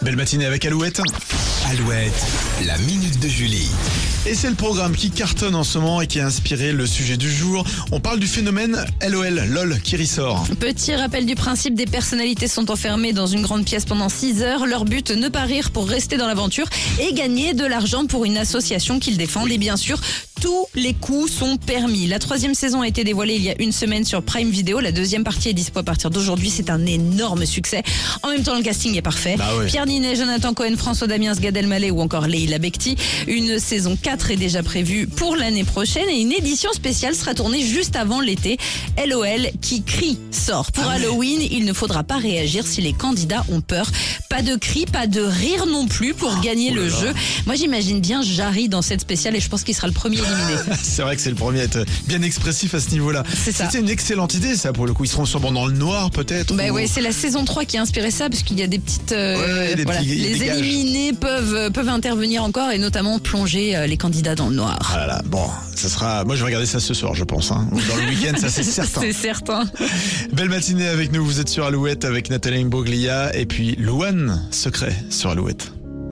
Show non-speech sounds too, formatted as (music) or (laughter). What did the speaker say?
Belle matinée avec Alouette. Alouette, la minute de Julie. Et c'est le programme qui cartonne en ce moment et qui a inspiré le sujet du jour. On parle du phénomène LOL, LOL, qui ressort. Petit rappel du principe, des personnalités sont enfermées dans une grande pièce pendant 6 heures. Leur but, ne pas rire pour rester dans l'aventure et gagner de l'argent pour une association qu'ils défendent. Et bien sûr, tous les coups sont permis. La troisième saison a été dévoilée il y a une semaine sur Prime Video. La deuxième partie est dispo à partir d'aujourd'hui. C'est un énorme succès. En même temps, le casting est parfait. Bah. Pierre Ninet, Jonathan Cohen, François Damiens, Gad Elmaleh ou encore Leila Bekti. Une saison 4 est déjà prévue pour l'année prochaine et une édition spéciale sera tournée juste avant l'été. LOL qui crie sort. Pour Ah. Halloween, il ne faudra pas réagir si les candidats ont peur. Pas de cris, pas de rire non plus pour gagner oh le jeu. Moi, j'imagine bien Jarry dans cette spéciale et je pense qu'il sera le premier éliminé. (laughs) C'est vrai que c'est le premier à être bien expressif à ce niveau-là. C'est ça. C'était une excellente idée, ça, pour le coup. Ils seront sûrement dans le noir, peut-être. Bah ou- ouais, c'est la saison 3 qui a inspiré ça parce qu'il y a des petites euh, Ouais, ouais, des voilà. petits- les éliminés peuvent euh, peuvent intervenir encore et notamment plonger euh, les candidats dans le noir. Ah là là, bon, ça sera. Moi, je vais regarder ça ce soir, je pense. Hein. Ou dans le week-end, ça, c'est (laughs) certain. C'est certain. Belle matinée avec nous. Vous êtes sur Alouette avec Nathalie Imbroglia et puis Louane Secret sur Alouette.